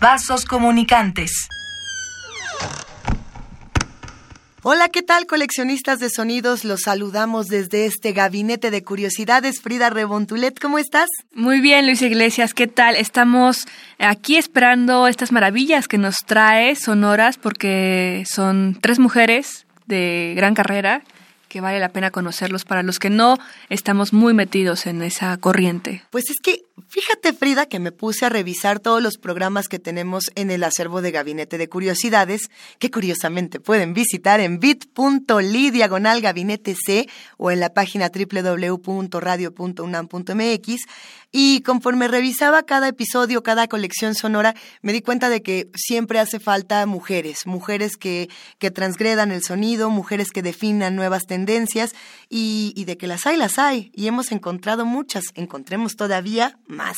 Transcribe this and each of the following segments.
Vasos comunicantes. Hola, ¿qué tal coleccionistas de sonidos? Los saludamos desde este gabinete de curiosidades. Frida Rebontulet, ¿cómo estás? Muy bien, Luis Iglesias, ¿qué tal? Estamos aquí esperando estas maravillas que nos trae Sonoras porque son tres mujeres de gran carrera que vale la pena conocerlos para los que no estamos muy metidos en esa corriente. Pues es que fíjate, Frida, que me puse a revisar todos los programas que tenemos en el acervo de Gabinete de Curiosidades, que curiosamente pueden visitar en bit.ly diagonal gabinete C o en la página www.radio.unam.mx. Y conforme revisaba cada episodio, cada colección sonora, me di cuenta de que siempre hace falta mujeres, mujeres que, que transgredan el sonido, mujeres que definan nuevas tendencias y, y de que las hay, las hay. Y hemos encontrado muchas, encontremos todavía más.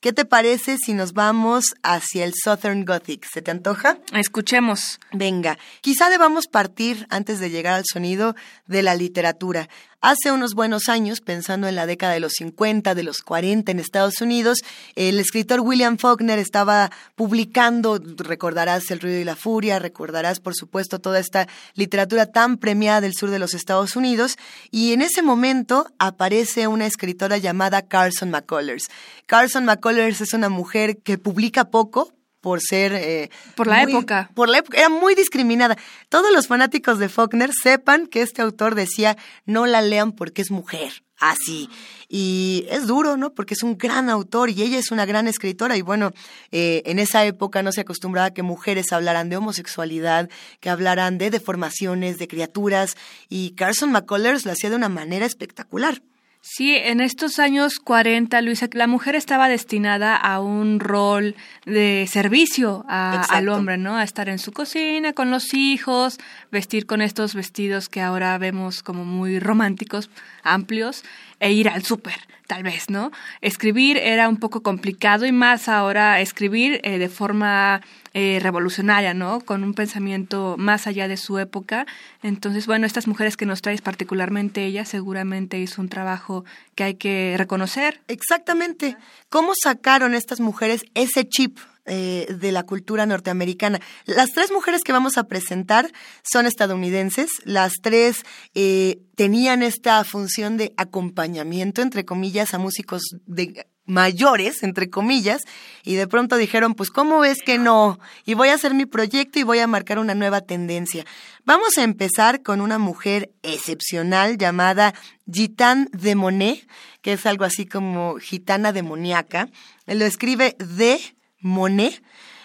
¿Qué te parece si nos vamos hacia el Southern Gothic? ¿Se te antoja? Escuchemos. Venga, quizá debamos partir antes de llegar al sonido de la literatura. Hace unos buenos años, pensando en la década de los 50, de los 40 en Estados Unidos, el escritor William Faulkner estaba publicando, recordarás El ruido y la furia, recordarás por supuesto toda esta literatura tan premiada del sur de los Estados Unidos, y en ese momento aparece una escritora llamada Carson McCullers. Carson McCullers es una mujer que publica poco, por ser... Eh, Por la muy- época. Por la época. Era muy discriminada. Todos los fanáticos de Faulkner sepan que este autor decía, no la lean porque es mujer. Así. Y es duro, ¿no? Porque es un gran autor y ella es una gran escritora. Y bueno, eh, en esa época no se acostumbraba a que mujeres hablaran de homosexualidad, que hablaran de deformaciones, de criaturas. Y Carson McCullers lo hacía de una manera espectacular. Sí, en estos años 40, Luisa, la mujer estaba destinada a un rol de servicio a- al hombre, ¿no? A estar en su cocina con los hijos, vestir con estos vestidos que ahora vemos como muy románticos, amplios, e ir al súper, tal vez, ¿no? Escribir era un poco complicado y más ahora escribir eh, de forma eh, revolucionaria, ¿no? Con un pensamiento más allá de su época. Entonces, bueno, estas mujeres que nos traes, particularmente ella, seguramente hizo un trabajo que hay que reconocer. Exactamente. ¿Cómo sacaron estas mujeres ese chip eh, de la cultura norteamericana? Las tres mujeres que vamos a presentar son estadounidenses. Las tres eh, tenían esta función de acompañamiento, entre comillas, a músicos de mayores, entre comillas, y de pronto dijeron, pues, ¿cómo ves que no? Y voy a hacer mi proyecto y voy a marcar una nueva tendencia. Vamos a empezar con una mujer excepcional llamada Gitane de Monet, que es algo así como gitana demoníaca. Lo escribe de Monet.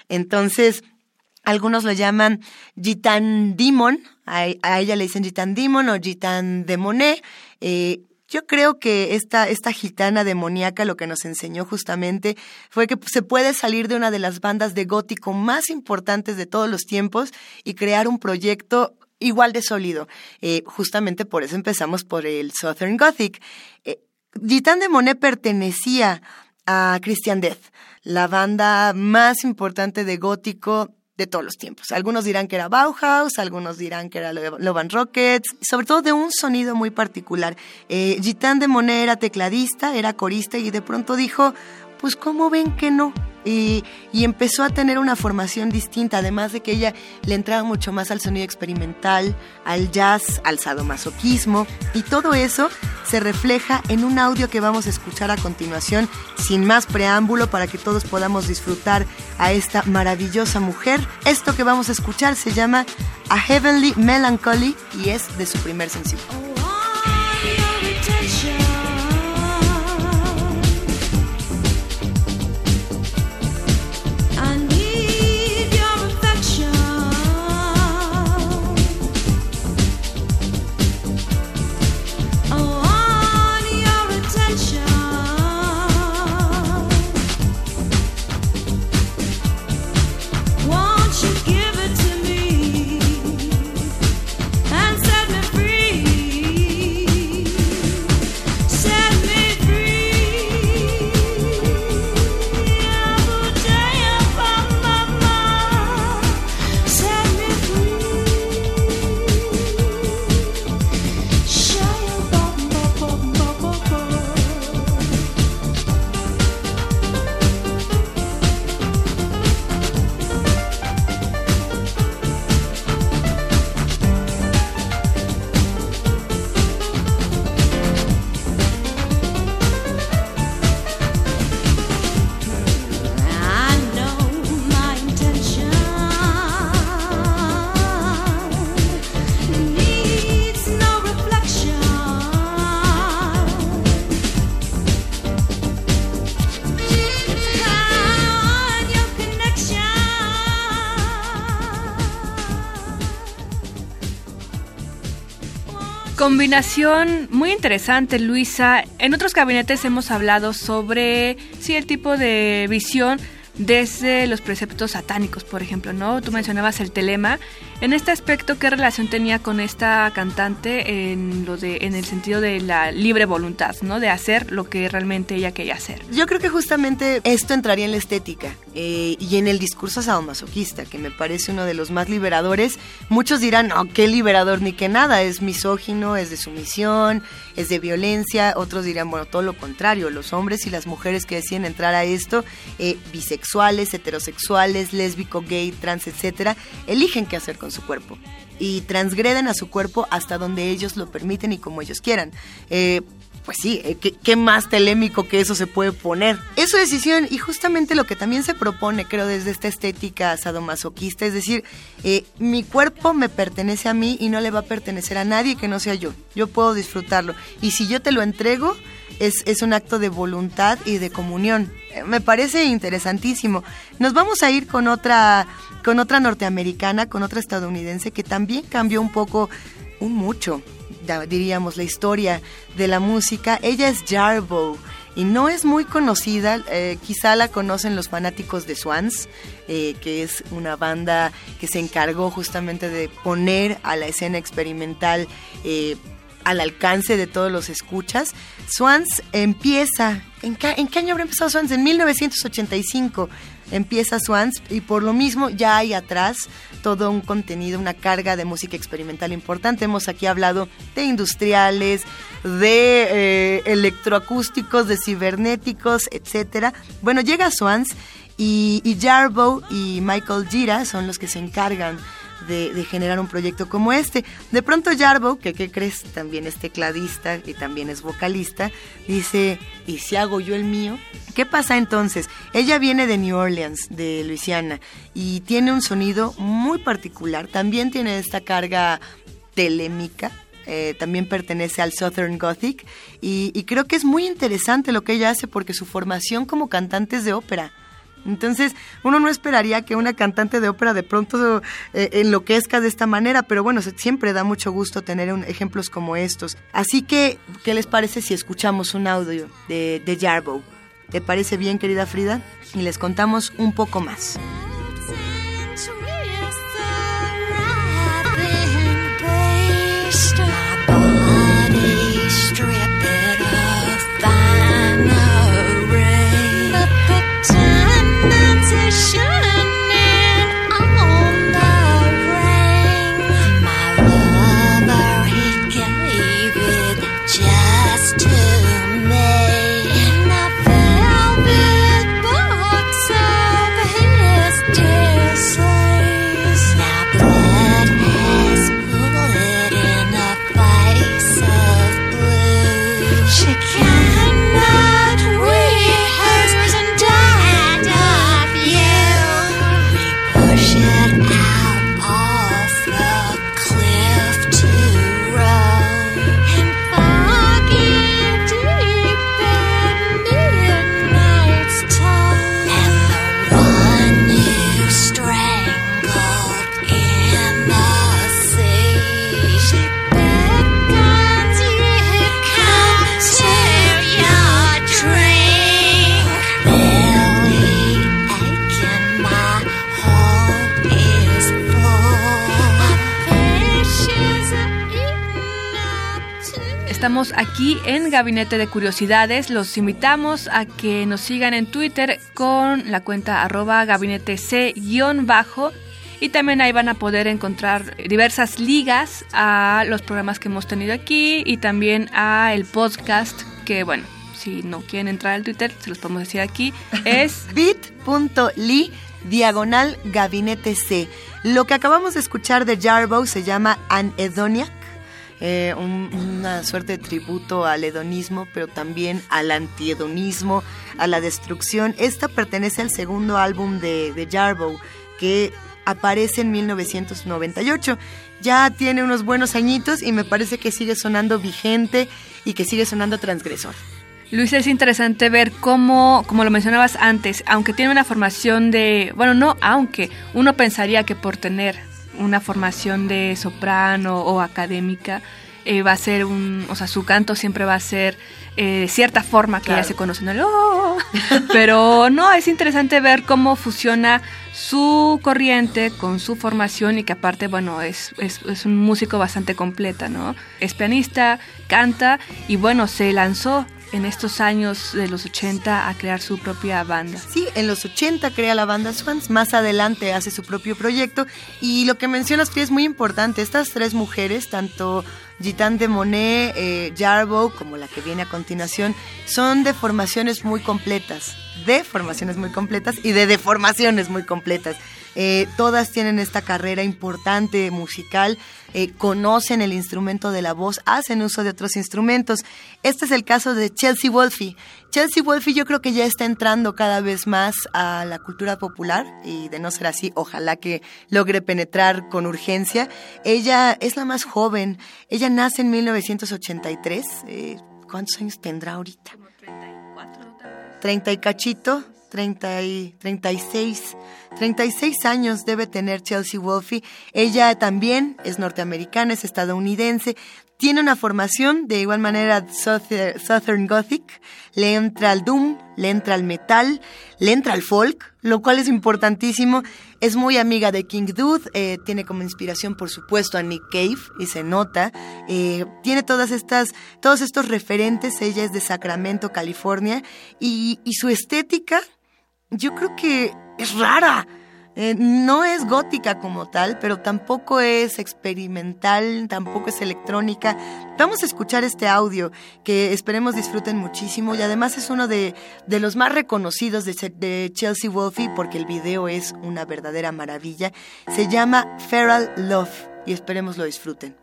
Entonces, algunos lo llaman Gitan Demon, a, ella le dicen Gitan Demon o Gitan de Monet. Eh, yo creo que esta, esta gitana demoníaca lo que nos enseñó justamente fue que se puede salir de una de las bandas de gótico más importantes de todos los tiempos y crear un proyecto igual de sólido. Eh, justamente por eso empezamos por el Southern Gothic. Eh, Gitane de Monet pertenecía a Christian Death, la banda más importante de gótico de todos los tiempos. Algunos dirán que era Bauhaus, algunos dirán que era Lo- Love and Rockets, sobre todo de un sonido muy particular. Eh, Gitane de Monet era tecladista, era corista y de pronto dijo, pues ¿cómo ven que no? Y, empezó a tener una formación distinta, además de que ella le entraba mucho más al sonido experimental, al jazz, al sadomasoquismo, y todo eso se refleja en un audio que vamos a escuchar a continuación, sin más preámbulo, para que todos podamos disfrutar a esta maravillosa mujer. Esto que vamos a escuchar se llama A Heavenly Melancholy y es de su primer sencillo. Combinación muy interesante, Luisa. En otros gabinetes hemos hablado sobre sí el tipo de visión desde los preceptos satánicos, por ejemplo, ¿no? Tú mencionabas el telema. En este aspecto, ¿qué relación tenía con esta cantante en lo de, en el sentido de la libre voluntad, ¿no? De hacer lo que realmente ella quería hacer. Yo creo que justamente esto entraría en la estética eh, y en el discurso sadomasoquista, que me parece uno de los más liberadores. Muchos dirán, no, qué liberador ni qué nada, es misógino, es de sumisión, es de violencia. Otros dirán, bueno, todo lo contrario, los hombres y las mujeres que deciden entrar a esto, eh, bisexuales, heterosexuales, lésbico, gay, trans, etcétera, eligen qué hacer con su cuerpo y transgreden a su cuerpo hasta donde ellos lo permiten y como ellos quieran. Eh, pues sí, eh, ¿qué, qué más telémico que eso se puede poner? Es su decisión y justamente lo que también se propone, creo, desde esta estética sadomasoquista, es decir, eh, mi cuerpo me pertenece a mí y no le va a pertenecer a nadie que no sea yo. Yo puedo disfrutarlo y si yo te lo entrego, es, es un acto de voluntad y de comunión. Eh, Me parece interesantísimo. Nos vamos a ir con otra, con otra norteamericana, con otra estadounidense que también cambió un poco, un mucho, diríamos, la historia de la música. Ella es Jarboe y no es muy conocida, eh, quizá la conocen los fanáticos de Swans, eh, que es una banda que se encargó justamente de poner a la escena experimental al alcance de todos los escuchas. Swans empieza, ¿en qué, año habrá empezado Swans? En 1985 empieza Swans y por lo mismo ya hay atrás todo un contenido, una carga de música experimental importante. Hemos aquí hablado de industriales, de eh, electroacústicos, de cibernéticos, etcétera. Bueno, llega Swans y, y Jarboe y Michael Gira son los que se encargan de, generar un proyecto como este. De pronto Jarboe, que qué crees, también es tecladista y también es vocalista, dice, ¿y si hago yo el mío? ¿Qué pasa entonces? Ella viene de New Orleans, de Luisiana, y tiene un sonido muy particular. También tiene esta carga telémica, eh, también pertenece al Southern Gothic y, y creo que es muy interesante lo que ella hace porque su formación como cantante es de ópera. Entonces, uno no esperaría que una cantante de ópera de pronto eh, enloquezca de esta manera, pero bueno, siempre da mucho gusto tener ejemplos como estos. Así que, ¿qué les parece si escuchamos un audio de, de Jarboe? ¿Te parece bien, querida Frida? Y les contamos un poco más. Estamos aquí en Gabinete de Curiosidades. Los invitamos a que nos sigan en Twitter con la cuenta arroba gabinete C-bajo. Y también ahí van a poder encontrar diversas ligas a los programas que hemos tenido aquí y también a el podcast que, bueno, si no quieren entrar al Twitter, se los podemos decir aquí, es bit.ly diagonal gabinete C. Lo que acabamos de escuchar de Jarboe se llama Anhedoniac, eh, un- una suerte de tributo al hedonismo, pero también al antihedonismo, a la destrucción. Esta pertenece al segundo álbum de, de que aparece en 1998. Ya tiene unos buenos añitos y me parece que sigue sonando vigente y que sigue sonando transgresor. Luis, es interesante ver cómo, como lo mencionabas antes, aunque tiene una formación de, bueno, no, aunque uno pensaría que por tener una formación de soprano o académica, eh, va a ser un, o sea, su canto siempre va a ser eh, cierta forma que Claro. ya se conoce, ¿no? El "Oh". Pero no, es interesante ver cómo fusiona su corriente con su formación y que aparte, bueno, es, es, es un músico bastante completa, ¿no? Es pianista, canta y bueno, se lanzó en estos años de los 80 a crear su propia banda. Sí, en los 80 crea la banda Swans, más adelante hace su propio proyecto y lo que mencionas que es muy importante, estas tres mujeres, tanto Gitan de Monet, eh, Jarboe, como la que viene a continuación, son de formaciones muy completas, de formaciones muy completas y de deformaciones muy completas. Eh, todas tienen esta carrera importante musical, eh, conocen el instrumento de la voz, hacen uso de otros instrumentos. Este es el caso de Chelsea Wolfe. Chelsea Wolfe yo creo que ya está entrando cada vez más a la cultura popular y de no ser así, ojalá que logre penetrar con urgencia. Ella es la más joven, ella nace en 1983. eh, ¿Cuántos años tendrá ahorita? 30 y cachito, 30 y 36, 36 años debe tener Chelsea Wolfe. Ella también es norteamericana, es estadounidense. Tiene una formación de igual manera Souther- Southern Gothic, le entra al doom, le entra al metal, le entra al folk, lo cual es importantísimo. Es muy amiga de King Dude, eh, tiene como inspiración por supuesto a Nick Cave y se nota. Eh, tiene todas estas, todos estos referentes, ella es de Sacramento, California, y su estética yo creo que es rara. Eh, no es gótica como tal, pero tampoco es experimental, tampoco es electrónica. Vamos a escuchar este audio que esperemos disfruten muchísimo y además es uno de, los más reconocidos de, de Chelsea Wolfe porque el video es una verdadera maravilla. Se llama Feral Love y esperemos lo disfruten.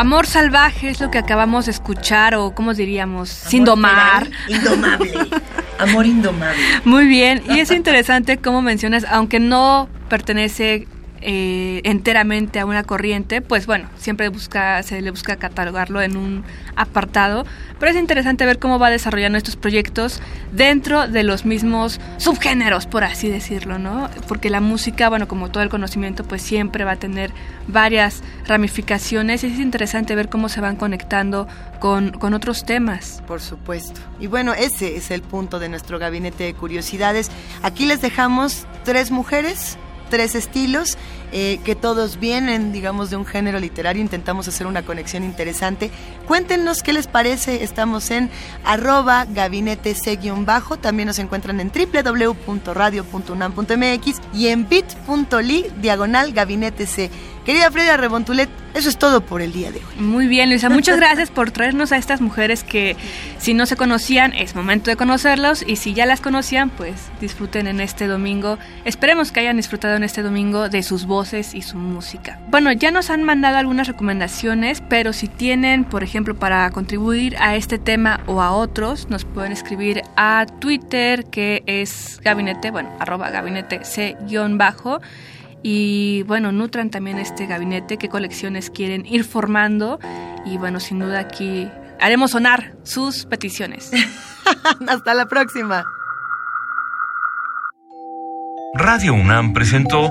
Amor salvaje es lo que acabamos de escuchar o cómo diríamos, sin domar. Indomable. Amor indomable. Muy bien, y es interesante cómo mencionas, aunque no pertenece eh, enteramente a una corriente, pues bueno, siempre busca, se le busca catalogarlo en un apartado, pero es interesante ver cómo va desarrollando estos proyectos dentro de los mismos subgéneros, por así decirlo, ¿no? Porque la música, bueno, como todo el conocimiento, pues siempre va a tener varias ramificaciones y es interesante ver cómo se van conectando con, con otros temas. Por supuesto. Y bueno, ese es el punto de nuestro gabinete de curiosidades. Aquí les dejamos tres mujeres, tres estilos, eh, que todos vienen, digamos, de un género literario. Intentamos hacer una conexión interesante. Cuéntenos qué les parece. Estamos en arroba gabinete C-bajo. También nos encuentran en www.radio.unam.mx y en bit.ly diagonal gabinete C. Querida Frida Rebontulet, eso es todo por el día de hoy. Muy bien, Luisa. Muchas gracias por traernos a estas mujeres que si no se conocían, es momento de conocerlos y si ya las conocían, pues disfruten en este domingo. Esperemos que hayan disfrutado en este domingo de sus voces y su música. Bueno, ya nos han mandado algunas recomendaciones, pero si tienen, por ejemplo, para contribuir a este tema o a otros, nos pueden escribir a Twitter, que es gabinete, bueno, arroba gabinete C-bajo. Y bueno, nutran también este gabinete, qué colecciones quieren ir formando. Y bueno, sin duda aquí haremos sonar sus peticiones. Hasta la próxima. Radio UNAM presentó